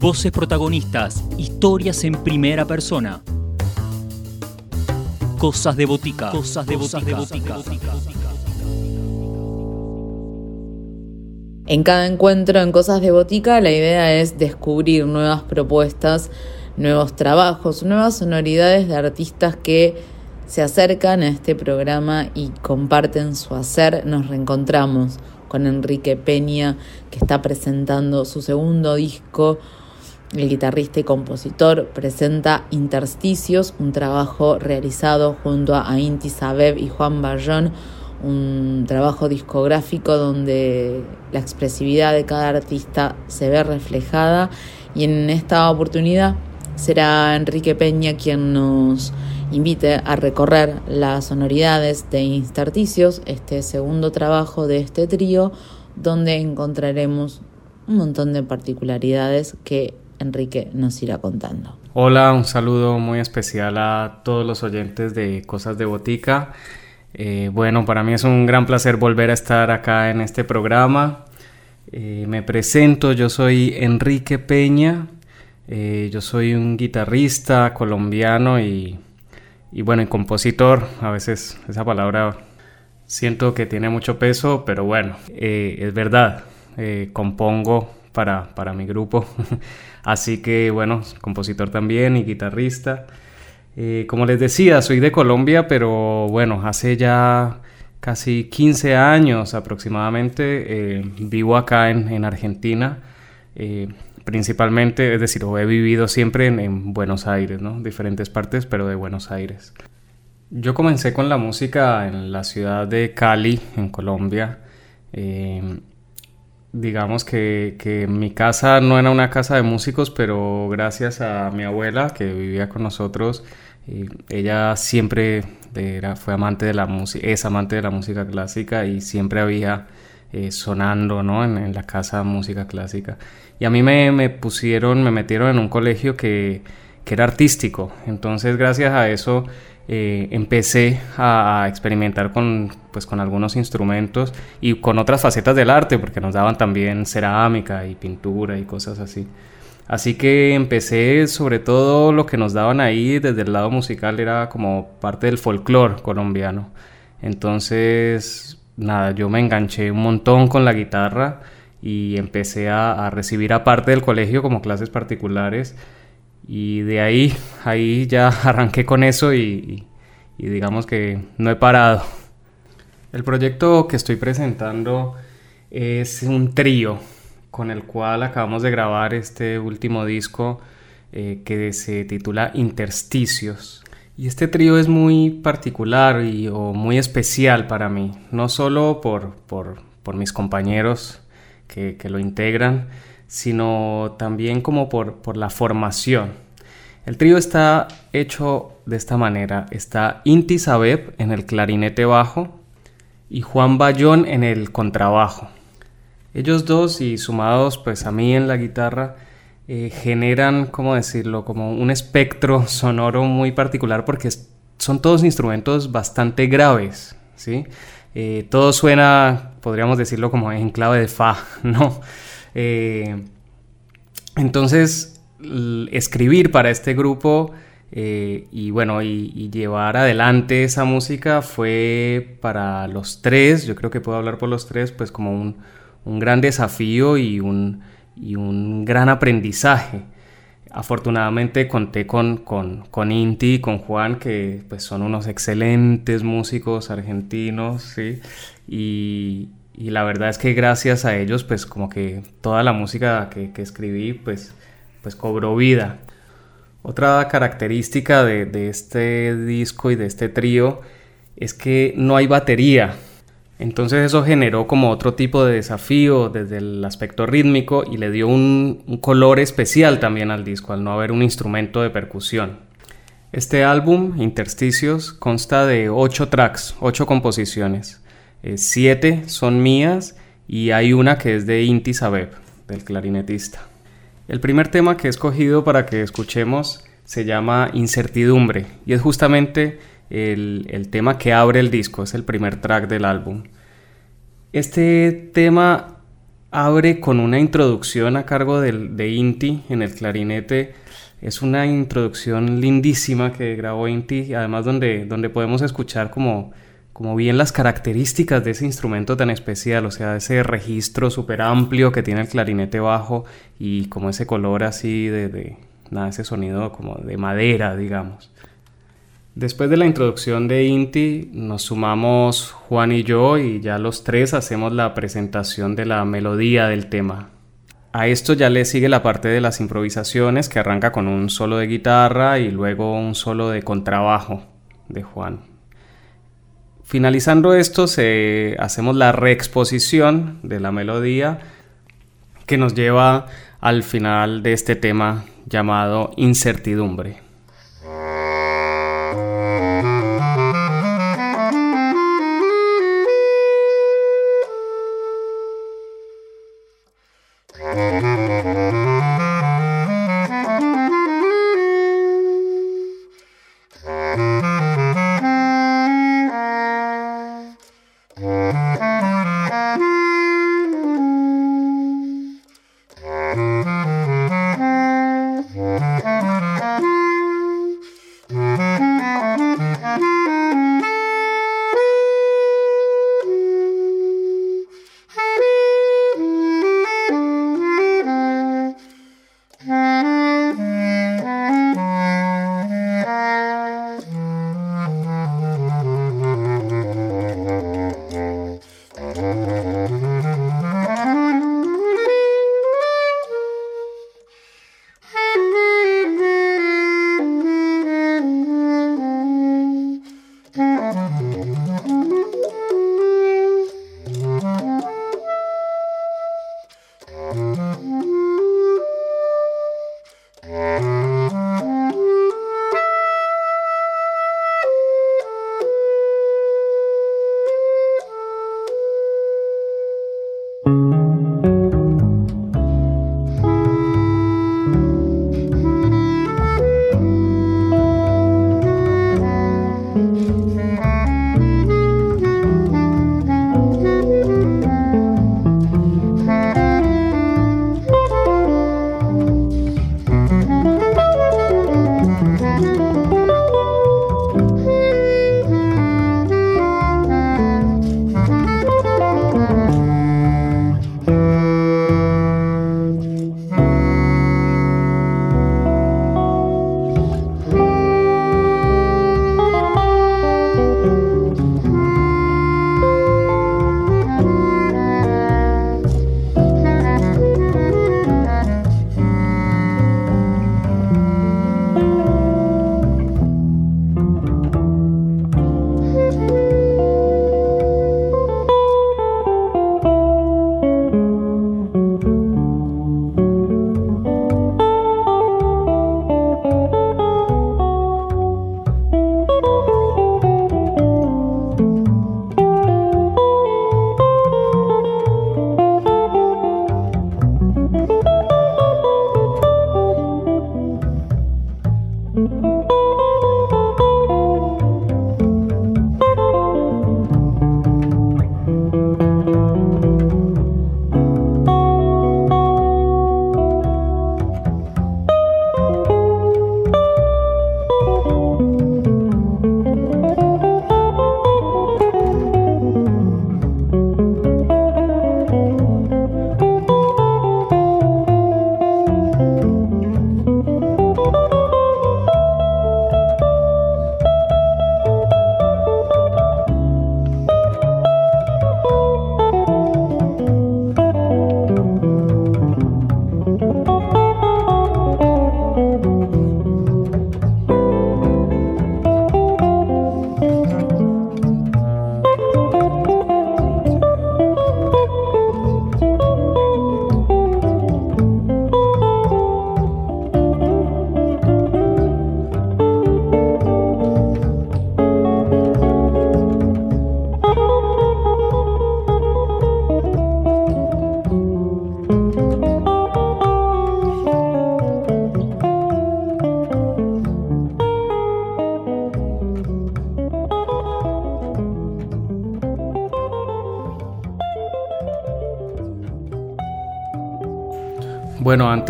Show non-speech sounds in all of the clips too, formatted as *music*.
Voces protagonistas, historias en primera persona. Cosas de botica. Cosas de botica. En cada encuentro en Cosas de Botica la idea es descubrir nuevas propuestas, nuevos trabajos, nuevas sonoridades de artistas que se acercan a este programa y comparten su hacer. Nos reencontramos con Enrique Peña, que está presentando su segundo disco. El guitarrista y compositor presenta Intersticios, un trabajo realizado junto a Inti Sabeb y Juan Bayón, un trabajo discográfico donde la expresividad de cada artista se ve reflejada. Y en esta oportunidad será Enrique Peña quien nos invite a recorrer las sonoridades de Intersticios, este segundo trabajo de este trío, donde encontraremos un montón de particularidades que Enrique nos irá contando. Hola, un saludo muy especial a todos los oyentes de Cosas de Botica. Eh, bueno, para mí es un gran placer volver a estar acá en este programa. Eh, me presento, yo soy Enrique Peña, eh, yo soy un guitarrista colombiano y y bueno, y compositor, a veces esa palabra siento que tiene mucho peso, pero bueno, es verdad, compongo para, para mi grupo, *laughs* así que bueno, compositor también y guitarrista. Eh, como les decía, soy de Colombia, pero bueno, hace ya casi 15 años aproximadamente vivo acá en, en Argentina principalmente, es decir, he vivido siempre en, Buenos Aires, ¿no? Diferentes partes, pero de Buenos Aires. Yo comencé con la música en la ciudad de Cali, en Colombia. Em, digamos que, que, mi casa no era una casa de músicos, pero gracias a mi abuela que vivía con nosotros, ella siempre era, fue amante de la música, es amante de la música clásica y siempre había eh, sonando ¿no? en, en, la casa música clásica. Y a mí me, me pusieron, me metieron en un colegio que, que, era artístico. Entonces, gracias a eso, eh, empecé a, experimentar con, pues, con algunos instrumentos y con otras facetas del arte, porque nos daban también cerámica y pintura y cosas así. Así que empecé sobre todo lo que nos daban ahí desde el lado musical era como parte del folclore colombiano. Entonces, nada, yo me enganché un montón con la guitarra y empecé a, recibir aparte del colegio como clases particulares y de ahí, ahí ya *laughs* arranqué con eso y, digamos que no he parado. El proyecto que estoy presentando es un trío con el cual acabamos de grabar este último disco eh, que se titula Intersticios. Y este trío es muy particular y o muy especial para mí, no solo por, por, por mis compañeros que, lo integran, sino también como por, por la formación. El trío está hecho de esta manera. Está Inti Sabeb en el clarinete bajo y Juan Bayón en el contrabajo. Ellos dos y sumados pues a mí en la guitarra eh, generan, ¿cómo decirlo? Como un espectro sonoro muy particular porque son todos instrumentos bastante graves, ¿sí? Eh, todo suena, podríamos decirlo como en clave de fa, *laughs* ¿no? Eh, entonces, escribir para este grupo eh, y bueno, y, llevar adelante esa música fue para los tres, yo creo que puedo hablar por los tres, pues como un, gran desafío y un, y un gran aprendizaje. Afortunadamente conté con, con, con, Inti y con Juan, que pues, son unos excelentes músicos argentinos, ¿sí? Y, y, la verdad es que gracias a ellos, pues como que toda la música que, escribí, pues, pues cobró vida. Otra característica de, este disco y de este trío es que no hay batería, entonces eso generó como otro tipo de desafío desde el aspecto rítmico y le dio un, color especial también al disco al no haber un instrumento de percusión. Este álbum, Intersticios, consta de ocho tracks, ocho composiciones. Eh, siete son mías y hay una que es de Inti Sabeb, del clarinetista. El primer tema que he escogido para que escuchemos se llama Incertidumbre y es justamente el, tema que abre el disco, es el primer track del álbum. Este tema abre con una introducción a cargo de Inti en el clarinete. Es una introducción lindísima que grabó Inti, además donde, donde podemos escuchar como, como bien las características de ese instrumento tan especial, o sea, ese registro súper amplio que tiene el clarinete bajo y como ese color así de, de nada, ese sonido como de madera, digamos. Después de la introducción de Inti, nos sumamos Juan y yo y ya los tres hacemos la presentación de la melodía del tema. A esto ya le sigue la parte de las improvisaciones que arranca con un solo de guitarra y luego un solo de contrabajo de Juan. Finalizando esto, hacemos la reexposición de la melodía que nos lleva al final de este tema llamado incertidumbre.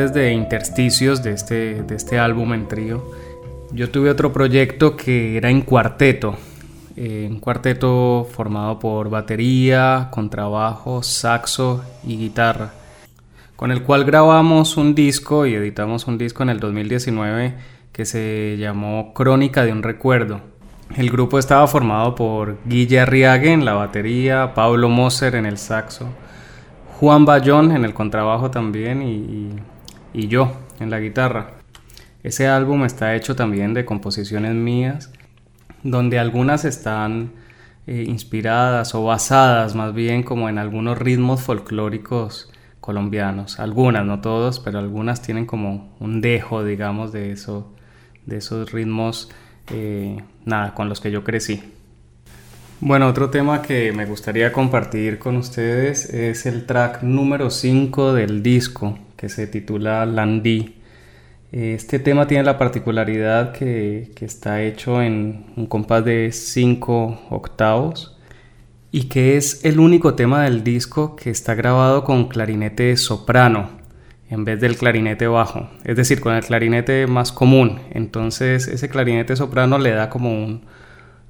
De intersticios de este, de este álbum en trío, yo tuve otro proyecto que era en cuarteto. Eh, un cuarteto formado por batería, contrabajo, saxo y guitarra. Con el cual grabamos un disco y editamos un disco en el 2019 que se llamó Crónica de un Recuerdo. El grupo estaba formado por Guille Arriague en la batería, Pablo Moser en el saxo, Juan Bayón en el contrabajo también y, yo en la guitarra. Ese álbum está hecho también de composiciones mías, donde algunas están eh, inspiradas o basadas más bien como en algunos ritmos folclóricos colombianos. Algunas, no todos, pero algunas tienen como un dejo, digamos, de, de esos ritmos, eh, nada, con los que yo crecí. Bueno, otro tema que me gustaría compartir con ustedes es el track número 5 del disco, que se titula Landí. Este tema tiene la particularidad que, está hecho en un compás de 5 octavos y que es el único tema del disco que está grabado con clarinete soprano en vez del clarinete bajo, es decir, con el clarinete más común. Entonces ese clarinete soprano le da como un,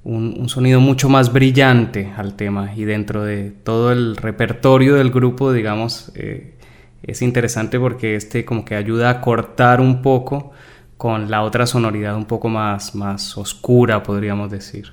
un, sonido mucho más brillante al tema y dentro de todo el repertorio del grupo, digamos, eh, es interesante porque este como que ayuda a cortar un poco con la otra sonoridad un poco más, más oscura, podríamos decir.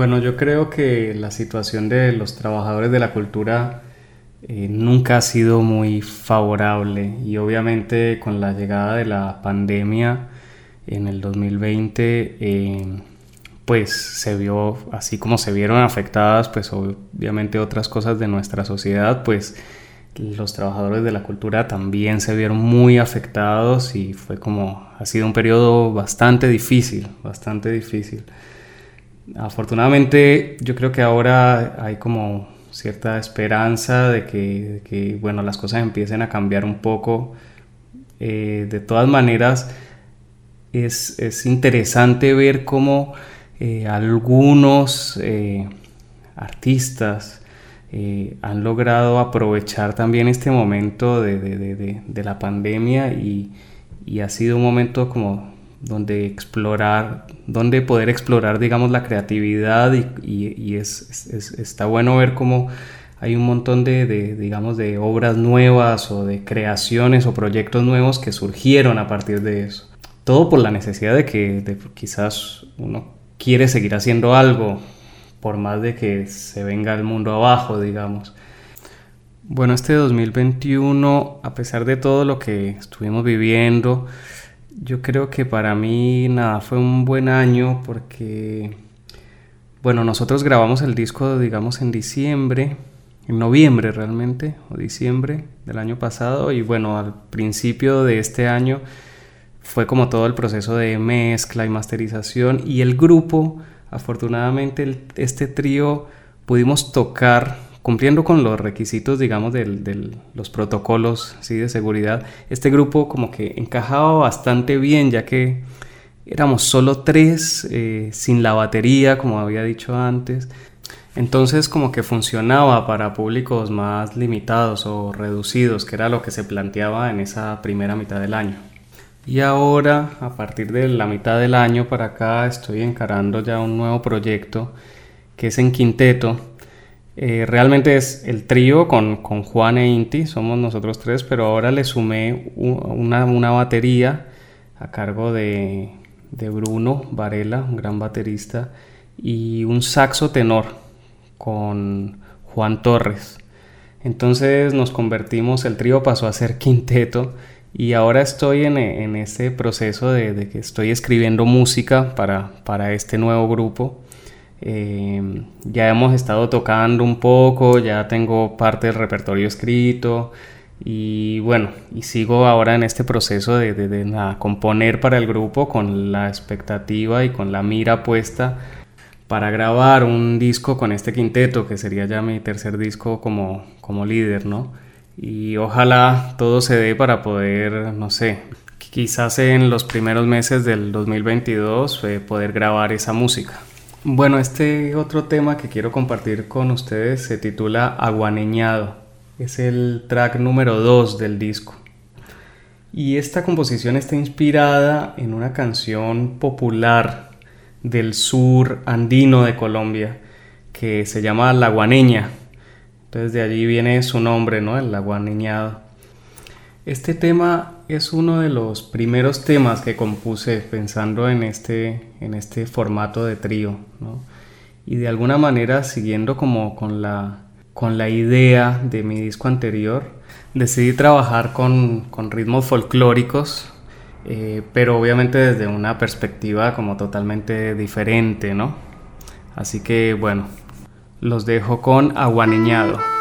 Bueno, yo creo que la situación de los trabajadores de la cultura eh, nunca ha sido muy favorable. Y obviamente con la llegada de la pandemia en el 2020 eh, pues se vio así como se vieron afectadas pues obviamente otras cosas de nuestra sociedad pues los trabajadores de la cultura también se vieron muy afectados y fue como ha sido un periodo bastante difícil bastante difícil afortunadamente yo creo que ahora hay como cierta esperanza de que, bueno, las cosas empiecen a cambiar un poco. Eh, de todas maneras, es, interesante ver cómo eh, algunos eh, artistas han logrado aprovechar también este momento de, la pandemia y ha sido un momento como donde explorar, donde poder explorar, digamos, la creatividad y, es, está bueno ver cómo hay un montón de, digamos, de obras nuevas o de creaciones o proyectos nuevos que surgieron a partir de eso. Todo por la necesidad de que quizás uno quiere seguir haciendo algo, por más de que se venga el mundo abajo, digamos. Bueno, este 2021, a pesar de todo lo que estuvimos viviendo, yo creo que para mí nada, fue un buen año porque, bueno, nosotros grabamos el disco, digamos, en diciembre, en noviembre realmente, o diciembre del año pasado, y bueno, al principio de este año fue como todo el proceso de mezcla y masterización, y el grupo, afortunadamente, este trío, pudimos tocar cumpliendo con los requisitos, digamos, de los protocolos ¿sí? de seguridad, este grupo como que encajaba bastante bien, ya que éramos solo tres, eh, sin la batería, como había dicho antes. Entonces como que funcionaba para públicos más limitados o reducidos, que era lo que se planteaba en esa primera mitad del año. Y ahora, a partir de la mitad del año para acá, estoy encarando ya un nuevo proyecto que es en quinteto, eh, realmente es el trío con, Juan e Inti, somos nosotros tres, pero ahora le sumé una, batería a cargo de, Bruno Varela, un gran baterista, y un saxo tenor con Juan Torres. Entonces nos convertimos, el trío pasó a ser *laughs* quinteto y ahora estoy en, en ese proceso de, que estoy escribiendo música para, para este nuevo grupo eh, ya hemos estado tocando un poco, ya tengo parte del repertorio escrito y bueno, y sigo ahora en este proceso de, de, componer para el grupo con la expectativa y con la mira puesta para grabar un disco con este quinteto, que sería ya mi tercer disco como, como líder, ¿no? Y ojalá todo se dé para poder, no sé, quizás en los primeros meses del 2022 eh, poder grabar esa música. Bueno, este otro tema que quiero compartir con ustedes se titula Aguaneñado. Es el track número 2 del disco. Y esta composición está inspirada en una canción popular del sur andino de Colombia que se llama La Guaneña. Entonces de allí viene su nombre, ¿no? El aguaneñado. Este tema es uno de los primeros temas que compuse pensando en este, en este formato de trío, Y de alguna manera siguiendo como con la, con la idea de mi disco anterior, decidí trabajar con, ritmos folclóricos, eh, pero obviamente desde una perspectiva como totalmente diferente, ¿no? Así que bueno, los dejo con Aguaneñado.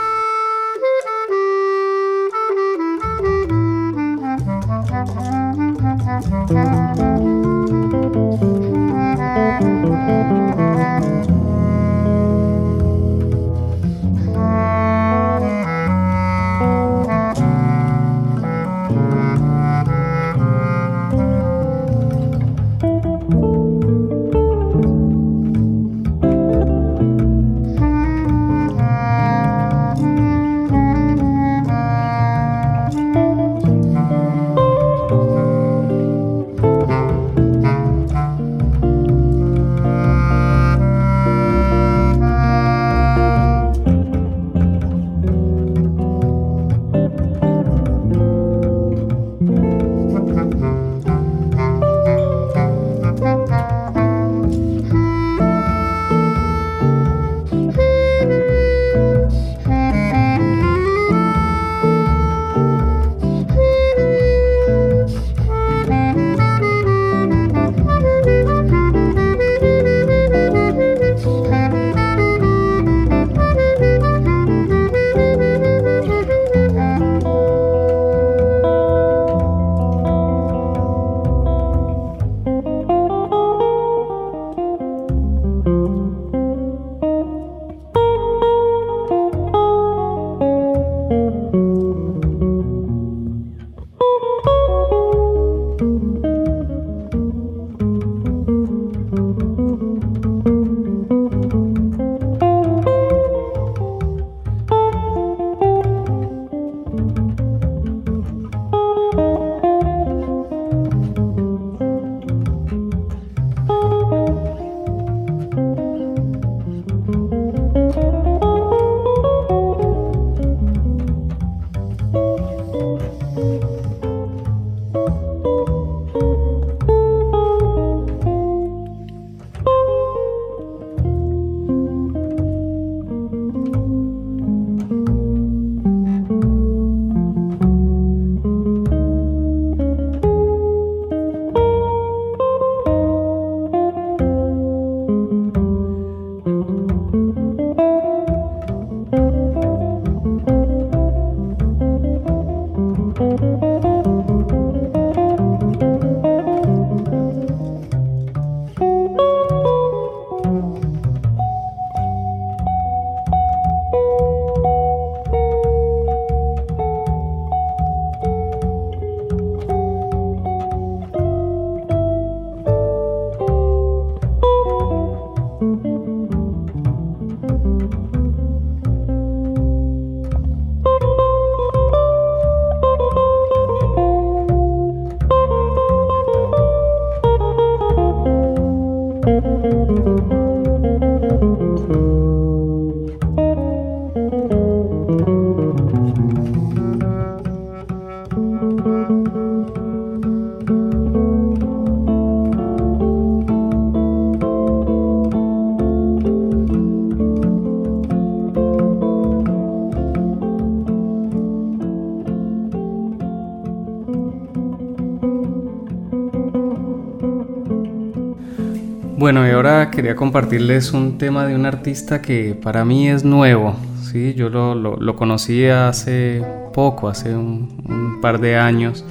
quería compartirles un tema de un artista que para mí es nuevo. ¿sí? Yo lo, lo, conocí hace poco, hace un, par de años.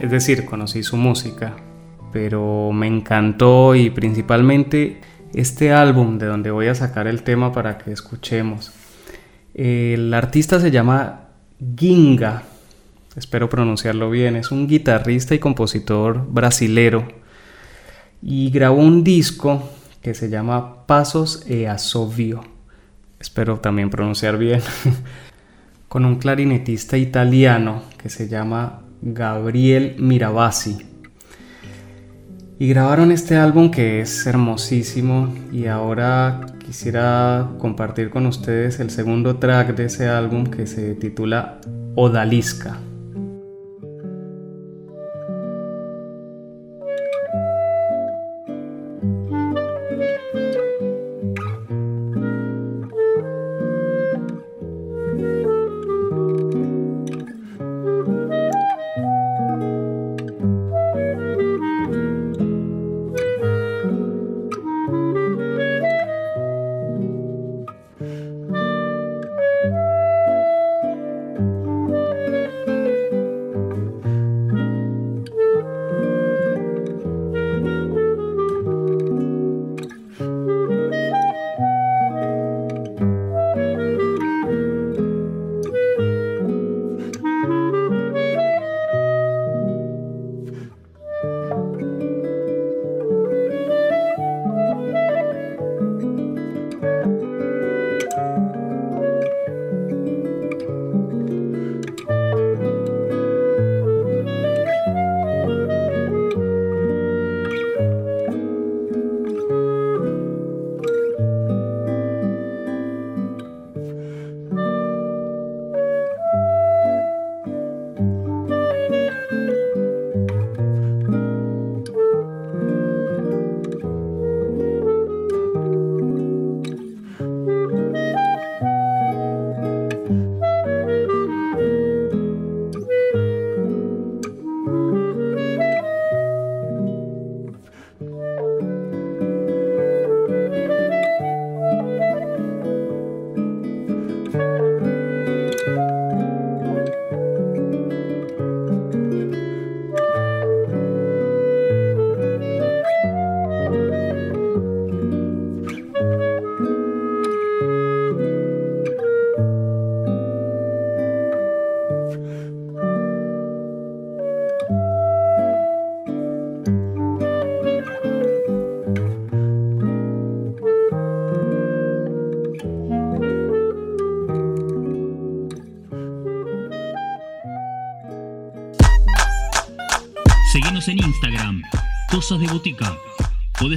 Es decir, conocí su música, pero me encantó y principalmente este álbum de donde voy a sacar el tema para que escuchemos. El artista se llama Ginga, espero pronunciarlo bien, es un guitarrista y compositor brasilero y grabó un disco que se llama Pasos e Asovio. Espero también pronunciar bien. *laughs* con un clarinetista italiano que se llama Gabriel Mirabasi. Y grabaron este álbum que es hermosísimo y ahora quisiera compartir con ustedes el segundo track de ese álbum que se titula Odalisca.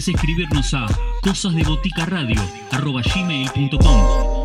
Escribirnos a cosasdeboticaradio.gmail.com